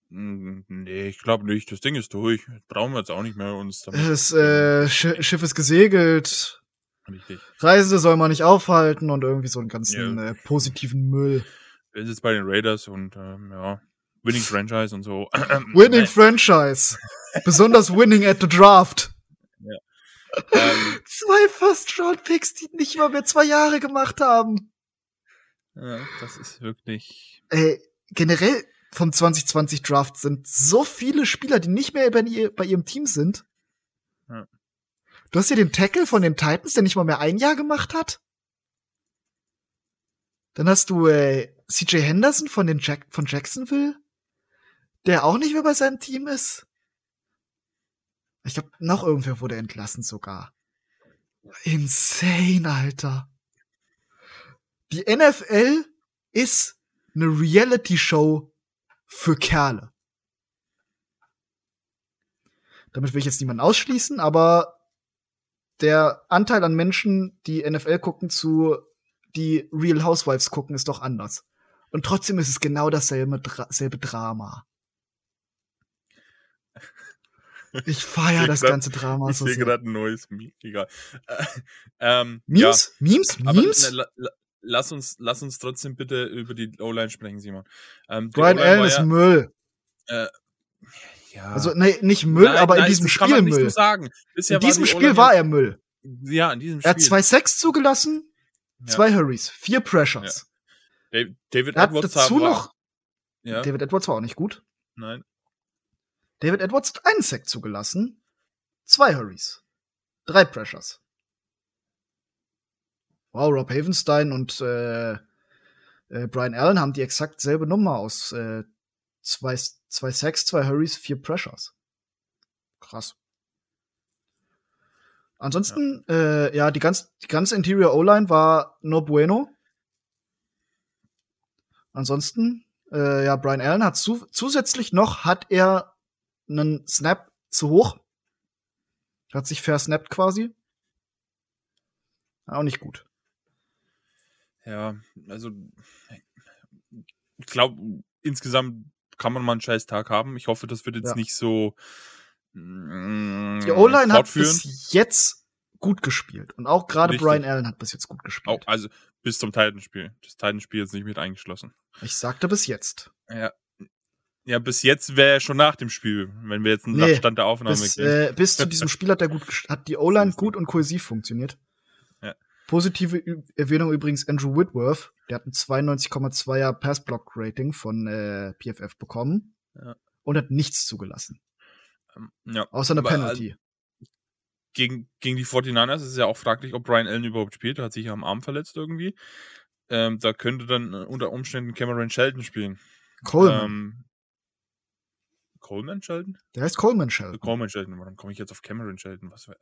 Hm, Nee, ich glaube nicht. Das Ding ist durch. Brauchen wir jetzt auch nicht mehr uns damit. Das äh, Sch Schiff ist gesegelt. Richtig. Reisende soll man nicht aufhalten und irgendwie so einen ganzen Ja. äh, positiven Müll. Wir sind jetzt bei den Raiders und ähm, ja, Winning Franchise und so. Winning Franchise. Besonders winning at the draft. ähm, Zwei First-Round-Picks, die nicht mal mehr zwei Jahre gemacht haben. ja, das ist wirklich. Ey, generell vom 2020 Draft sind so viele Spieler, die nicht mehr bei, bei ihrem Team sind. Ja. Du hast ja den Tackle von den Titans, der nicht mal mehr ein Jahr gemacht hat. Dann hast du äh, CJ Henderson von den Jack von Jacksonville, der auch nicht mehr bei seinem Team ist. Ich glaube, noch irgendwer wurde entlassen sogar. Insane, Alter. Die NFL ist eine Reality-Show für Kerle. Damit will ich jetzt niemanden ausschließen, aber der Anteil an Menschen, die NFL gucken, zu die Real Housewives gucken, ist doch anders. Und trotzdem ist es genau dasselbe selbe Drama. Ich feier Ich das grad- ganze Drama ich so sehe sehr. gerade ein neues Meme. Egal. Äh, ähm, Memes? Memes? Ja, aber Memes? ne, la, la, lass, uns, lass uns trotzdem bitte über die O-Line sprechen, Simon. Ähm, Brian Allen war ist ja, Müll. ja, Also, nee, nicht Müll, Nein, aber in nein, diesem das Spiel kann man nicht Müll. so sagen. Bisher in diesem die Spiel war ja- er Müll. Ja, in diesem Er hat Spiel. zwei Sacks zugelassen, Ja. zwei Hurries, vier Pressures. David, David Edwards dazu war, noch, Ja, David Edwards war auch nicht gut. nein. David Edwards hat einen Sack zugelassen, zwei Hurries, drei Pressures. Wow, Rob Havenstein und äh, äh, Brian Allen haben die exakt selbe Nummer aus äh, zwei, zwei Sacks, zwei Hurries, vier Pressures. Krass. Ansonsten, ja, äh, ja die, ganz, die ganze Interior O-Line war no bueno. Ansonsten, äh, ja, Brian Allen hat zu, zusätzlich noch, hat er einen Snap zu hoch. Hat sich versnappt quasi. Auch nicht gut. Ja, also ich glaube, insgesamt kann man mal einen scheiß Tag haben. Ich hoffe, das wird jetzt Ja. nicht so mm, Die O-Line hat bis jetzt gut gespielt. Und auch gerade. Brian Allen hat bis jetzt gut gespielt. Auch, also bis zum Titanspiel. Das Titanspiel ist nicht mit eingeschlossen. Ich sagte bis jetzt. Ja. Ja, bis jetzt wäre er schon nach dem Spiel, wenn wir jetzt einen Nee, Stand der Aufnahme Bis, gehen. äh, bis zu diesem Spiel hat, der gut, hat die O-Line gut und kohäsiv funktioniert. Ja. Positive Erwähnung übrigens Andrew Whitworth. Der hat ein 92,2er Pass-Block-Rating von äh, PFF bekommen. Ja. Und hat nichts zugelassen. Ähm, ja. Außer eine Aber, Penalty. Gegen, gegen die 49ers ist es ja auch fraglich, ob Brian Allen überhaupt spielt. Er hat sich ja am Arm verletzt irgendwie. Ähm, da könnte dann unter Umständen Cameron Sheldon spielen. Coleman. Ähm, Coleman Sheldon? der heißt Coleman Sheldon. Coleman Sheldon, warum komme ich jetzt auf Cameron Sheldon? Was, für-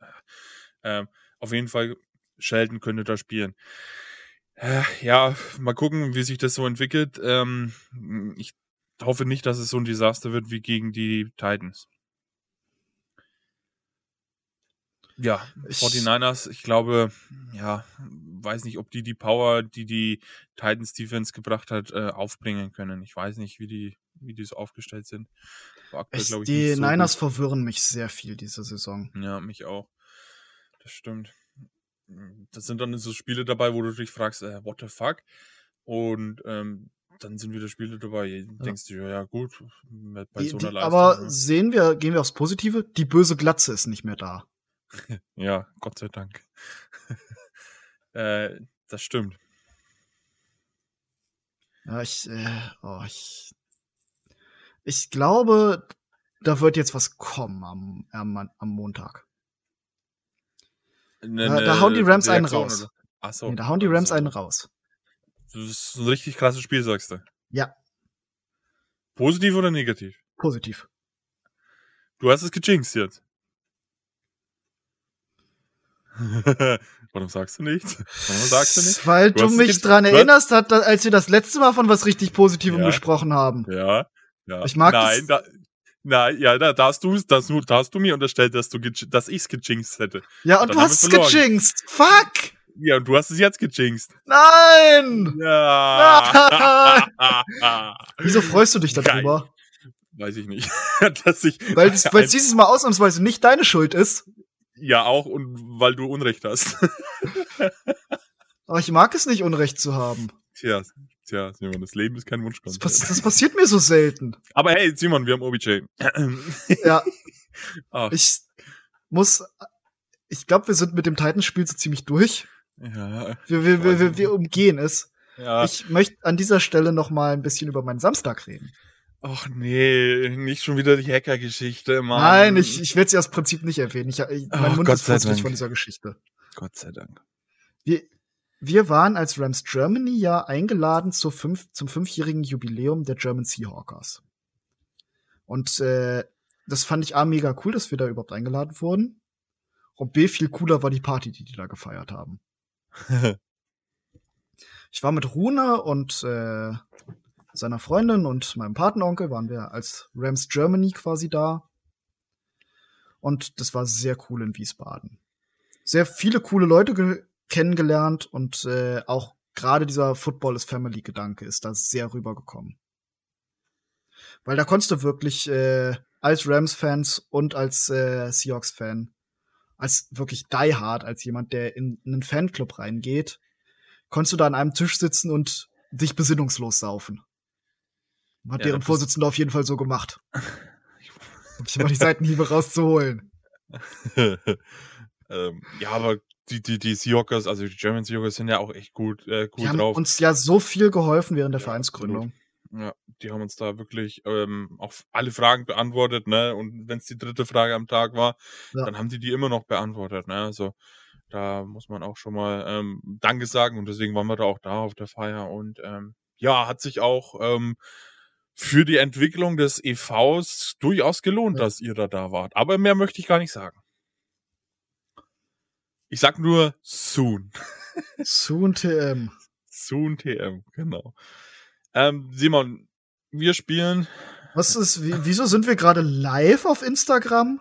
ähm, auf jeden Fall, Sheldon könnte da spielen. Äh, ja, mal gucken, wie sich das so entwickelt. Ähm, ich hoffe nicht, dass es so ein Desaster wird wie gegen die Titans. Ja, Ich- 49ers, ich glaube, ja, weiß nicht, ob die die Power, die die Titans Defense gebracht hat, äh, aufbringen können. Ich weiß nicht, wie die, wie die so aufgestellt sind. Aktuell, Ich, ich, die so Niners gut. verwirren mich sehr viel diese Saison. Ja, mich auch. Das stimmt. Das sind dann so Spiele dabei, wo du dich fragst, äh, what the fuck? Und ähm, dann sind wieder Spiele dabei, denkst du, ja, ja gut, bei Die, so einer Leistung. aber ja. sehen wir, gehen wir aufs Positive, die böse Glatze ist nicht mehr da. ja, Gott sei Dank. äh, das stimmt. Ja, ich, äh, oh, ich, ich glaube, da wird jetzt was kommen am, am, am Montag. Ne, Ja, da hauen die Rams einen raus. oder? Ach so. Nee, da hauen die Rams Also, einen raus. Das ist ein richtig krasses Spiel, sagst du. Ja, Positiv oder negativ? positiv. Du hast es gejinxt jetzt. Warum sagst du nichts? Warum sagst du nichts? Weil du, Du mich dran erinnerst, hat, als wir das letzte Mal von was richtig Positivem Ja. gesprochen haben. Ja, ja. Ich mag Nein, da, nein, ja, da, da hast du, das, da hast du mir unterstellt, dass du, dass ich's gejinxt hätte. Ja, und Dann du hast es gejinxt. Fuck! Ja, und du hast es jetzt gejinxt. Nein! Ja. Wieso freust du dich Geil. darüber? Weiß ich nicht. dass ich, Weil es weil es dieses Mal ausnahmsweise nicht deine Schuld ist. ja, auch und weil du Unrecht hast. Aber ich mag es nicht, Unrecht zu haben. tja, tja, Simon, das Leben ist kein Das, Wunschkonzert. pass das passiert mir so selten. Aber hey, Simon, wir haben OBJ. Ja, Ach, ich muss. Ich glaube, wir sind mit dem Titans-Spiel so ziemlich durch. ja, Wir, wir, wir, wir, wir umgehen es. ja. Ich möchte an dieser Stelle noch mal ein bisschen über meinen Samstag reden. Ach nee, nicht schon wieder die Hacker-Geschichte, Mann. Nein, ich, ich werde sie aus Prinzip nicht erwähnen. Ich, ich, mein Ach, Mund Gott ist fusselig von dieser Geschichte. Gott sei Dank. Wir, wir waren als Rams Germany ja eingeladen zur fünf, zum fünfjährigen Jubiläum der German Seahawkers. Und äh, das fand ich A mega cool, dass wir da überhaupt eingeladen wurden. Und B viel cooler war die Party, die die da gefeiert haben. Ich war mit Rune und äh, seiner Freundin und meinem Patenonkel waren wir als Rams Germany quasi da. Und das war sehr cool in Wiesbaden. Sehr viele coole Leute ge kennengelernt und äh, auch gerade dieser Football is Family Gedanke ist da sehr rübergekommen. Weil da konntest du wirklich äh, als Rams-Fans und als äh, Seahawks-Fan, als wirklich die hard, als jemand, der in, in einen Fanclub reingeht, konntest du da an einem Tisch sitzen und dich besinnungslos saufen. Hat Ja, deren das- Vorsitzende auf jeden Fall so gemacht. Um dich mal die Seitenhiebe rauszuholen. ähm, ja, aber die, die, die Seahawkers, also die German Seahawkers sind ja auch echt gut, äh, Die cool haben drauf. uns ja so viel geholfen während der Ja, Vereinsgründung. Ja, die haben uns da wirklich ähm, auch alle Fragen beantwortet, ne? Und wenn es die dritte Frage am Tag war, Ja. dann haben die die immer noch beantwortet, ne? Also da muss man auch schon mal ähm, Danke sagen und deswegen waren wir da auch da auf der Feier und ähm, ja, hat sich auch ähm, für die Entwicklung des EVs durchaus gelohnt, Ja. dass ihr da da wart. Aber mehr möchte ich gar nicht sagen. Ich sag nur soon. Soon TM. Soon TM, genau. Ähm, Simon, wir spielen. Was ist, wie, wieso sind wir gerade live auf Instagram?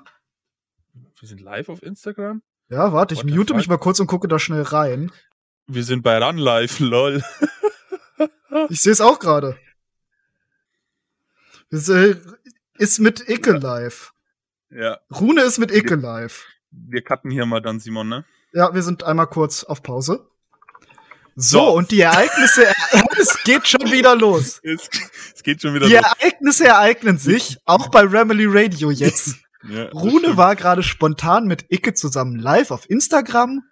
Wir sind live auf Instagram. Ja, warte, ich What mute mich mal kurz und gucke da schnell rein. Wir sind bei Run Live, lol. Ich sehe es auch gerade. Ist mit Icke live. Ja, Rune ist mit Icke live. wir cutten hier mal dann, Simon, ne? Ja, wir sind einmal kurz auf Pause. So, So. und die Ereignisse, es geht schon wieder los. Es, es geht schon wieder Die los. Ereignisse ereignen sich, auch bei Remily Radio jetzt. Ja, Rune stimmt. war gerade spontan mit Icke zusammen live auf Instagram.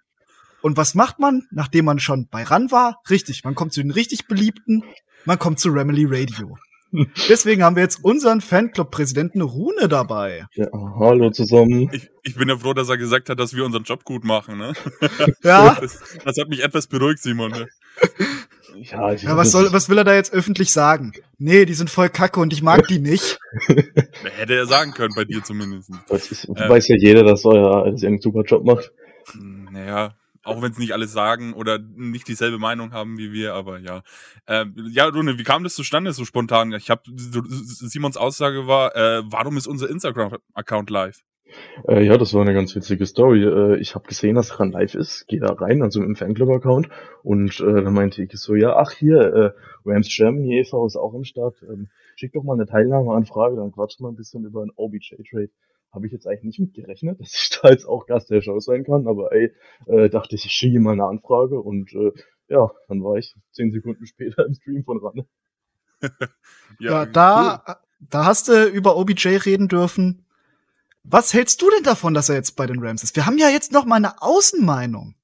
Und was macht man, nachdem man schon bei RAN war? Richtig, man kommt zu den richtig beliebten, man kommt zu Remily Radio. Deswegen haben wir jetzt unseren Fanclub-Präsidenten Rune dabei. Ja, hallo zusammen. Ich, ich bin ja froh, dass er gesagt hat, dass wir unseren Job gut machen, ne? Ja, Das, das hat mich etwas beruhigt, Simon. Ne? Ja, ich, ja was, soll, was will er da jetzt öffentlich sagen? Nee, die sind voll kacke und ich mag die nicht. Hätte er sagen können, bei dir zumindest. Das ist, Äh. weiß ja jeder, dass, euer, dass ihr einen super Job macht. Naja, auch wenn es nicht alles sagen oder nicht dieselbe Meinung haben wie wir, aber ja. Ähm, ja, Rune, wie kam das zustande so spontan? Ich habe Simons Aussage war, äh, warum ist unser Instagram-Account live? Äh, ja, das war eine ganz witzige Story. Äh, ich habe gesehen, dass Ran live ist, gehe da rein, also im Fanclub-Account und äh, dann meinte ich so, ja, ach hier, äh, Rams Germany e.V. ist auch am Start. Ähm, schick doch mal eine Teilnahmeanfrage, dann quatschen wir ein bisschen über einen OBJ-Trade. Habe ich jetzt eigentlich nicht mit gerechnet, dass ich da jetzt auch Gast der Show sein kann, aber ey, äh, dachte ich, ich schicke mal eine Anfrage und äh, ja, dann war ich zehn Sekunden später im Stream von Ran. Ja, da, da hast du über OBJ reden dürfen. Was hältst du denn davon, dass er jetzt bei den Rams ist? Wir haben ja jetzt noch mal eine Außenmeinung.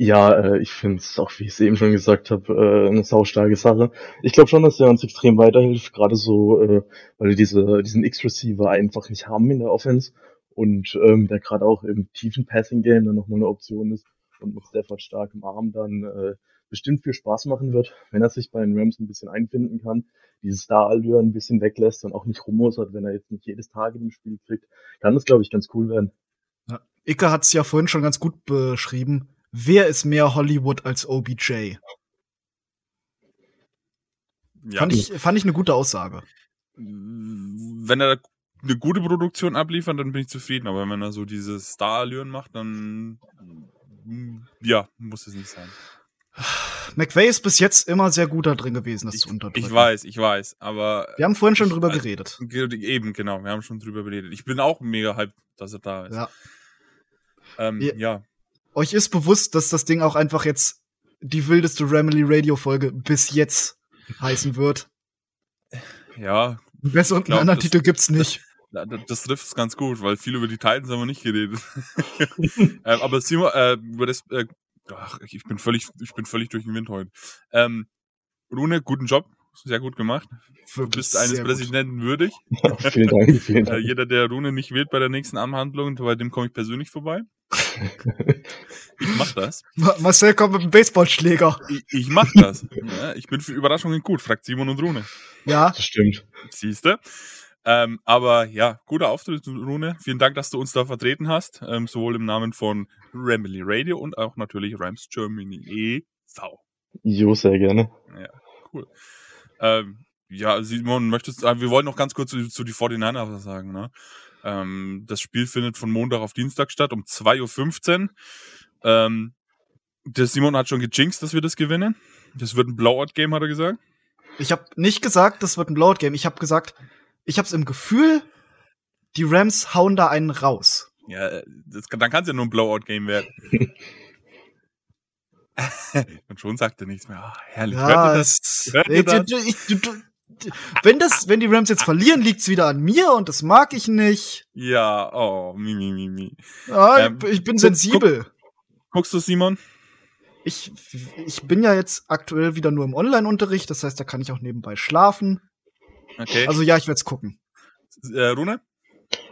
Ja, äh, ich finde es auch, wie ich es eben schon gesagt habe, äh, eine saustarke Sache. Ich glaube schon, dass er uns extrem weiterhilft, gerade so, äh, weil wir diese, diesen X-Receiver einfach nicht haben in der Offense und ähm, der gerade auch im tiefen Passing-Game dann nochmal eine Option ist und mit Stafford stark im Arm dann äh, bestimmt viel Spaß machen wird, wenn er sich bei den Rams ein bisschen einfinden kann, dieses Star-Allure ein bisschen weglässt und auch nicht rummosert, wenn er jetzt nicht jedes Target im Spiel kriegt, kann das, glaube ich, ganz cool werden. Icke hat es ja vorhin schon ganz gut beschrieben. Wer ist mehr Hollywood als OBJ? Ja. Fand, ich, fand ich eine gute Aussage. Wenn er eine gute Produktion abliefert, dann bin ich zufrieden. Aber wenn er so diese Star-Allüren macht, dann ja, muss es nicht sein. McVay ist bis jetzt immer sehr gut da drin gewesen, das ich, zu unterdrücken. Ich weiß, ich weiß, aber. Wir haben vorhin schon drüber geredet. Eben, genau, wir haben schon drüber geredet. Ich bin auch mega hyped, dass er da ist. Ja. Ähm, ja. ja. Euch ist bewusst, dass das Ding auch einfach jetzt die wildeste Ramily Radio Folge bis jetzt heißen wird. Ja. Einen besseren glaub, anderen das, Titel gibt's nicht. Das, das trifft es ganz gut, weil viel über die Titans haben wir nicht geredet. ähm, aber Simon, äh, über das, äh, ach, ich bin völlig, ich bin völlig durch den Wind heute. Ähm, Rune, guten Job, sehr gut gemacht. Du bist eines Präsidenten gut. würdig. vielen Dank, vielen Dank. Äh, jeder, der Rune nicht wählt bei der nächsten Anhandlung, bei dem komme ich persönlich vorbei. ich mach das. Marcel kommt mit dem Baseballschläger. Ich, ich mach das. Ja, ich bin für Überraschungen gut, fragt Simon und Rune. Ja. Das stimmt. Siehst du? Ähm, aber ja, guter Auftritt, Rune. Vielen Dank, dass du uns da vertreten hast. Ähm, sowohl im Namen von Ramily Radio und auch natürlich Rams Germany e.V. Jo, sehr gerne. Ja, cool. Ähm, ja, Simon, möchtest äh, wir wollen noch ganz kurz zu, zu die 49ers was sagen, ne? Ähm, das Spiel findet von Montag auf Dienstag statt, um 2.15 Uhr. Ähm, der Simon hat schon gejinxt, dass wir das gewinnen. Das wird ein Blowout-Game, hat er gesagt. Ich habe nicht gesagt, das wird ein Blowout-Game. Ich habe gesagt, ich habe es im Gefühl, die Rams hauen da einen raus. Ja, das, dann kann es ja nur ein Blowout-Game werden. Und schon sagt er nichts mehr. Oh, herrlich. Ja, Hört ihr das? Hört ihr das? Ich, du, du, wenn, das, wenn die Rams jetzt verlieren, liegt's wieder an mir und das mag ich nicht. Ja, oh, mi, mi, mi, mi. Ja, ähm, ich bin sensibel. Guck, guckst du, Simon? Ich, ich bin ja jetzt aktuell wieder nur im Online-Unterricht, das heißt, da kann ich auch nebenbei schlafen. Okay. Also ja, ich werde es gucken. Äh, Rune?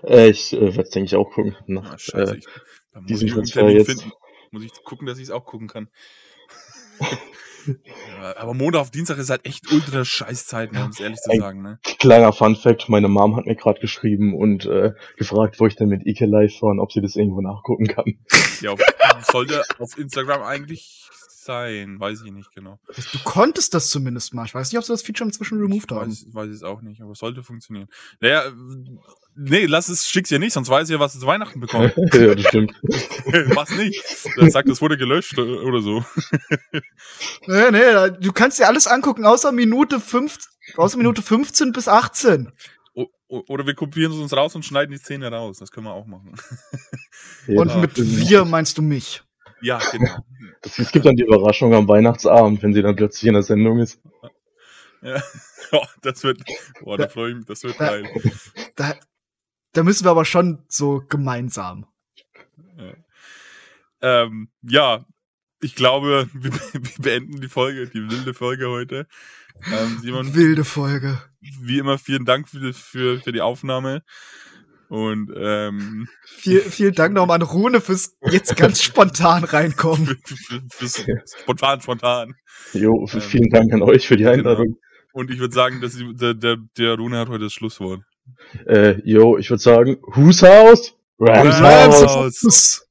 Äh, ich äh, werde es, denke ich, auch gucken. Nach, ah, scheiße, äh, ich, da muss diesen ich Transfer jetzt. Finden. Muss ich gucken, dass ich es auch gucken kann. aber Montag auf Dienstag ist halt echt ultra Scheißzeit, ne, um es ehrlich zu Ein sagen. Ne? Kleiner Fun Fact, meine Mom hat mir gerade geschrieben und äh, gefragt, wo ich denn mit Ike live war und ob sie das irgendwo nachgucken kann. Ja, sollte auf Instagram eigentlich sein, weiß ich nicht genau. Du konntest das zumindest mal. Ich weiß nicht, ob sie das Feature inzwischen removed haben. Weiß, weiß ich es auch nicht, aber es sollte funktionieren. Naja, nee, lass es, schick's ja nicht, sonst weiß ich ja, was du zu Weihnachten bekommst. ja, das stimmt. was nicht? Dann sagt, es wurde gelöscht oder so. nee, nee, du kannst dir alles angucken, außer Minute 5, außer Minute 15 bis 18. oder wir kopieren es uns raus und schneiden die Szene raus. Das können wir auch machen. und mit wir meinst du mich? Ja, genau. Es gibt dann die Überraschung am Weihnachtsabend, wenn sie dann plötzlich in der Sendung ist. Ja, oh, das wird, boah, da freue ich mich, das wird da, geil. Da, da müssen wir aber schon so gemeinsam. Ja, ähm, ja ich glaube, wir, wir, beenden die Folge, die wilde Folge heute. Ähm, Simon, wilde Folge. Wie immer, vielen Dank für, für, für die Aufnahme. Und ähm, Viel, vielen Dank nochmal an Rune fürs jetzt ganz spontan reinkommen. fürs spontan, spontan. Jo, ähm, vielen Dank an euch für die genau. Einladung. Genau. Und ich würde sagen, dass der, der, der Rune hat heute das Schlusswort. Äh, jo, ich würde sagen, Whose House? Rams, Rams House. House.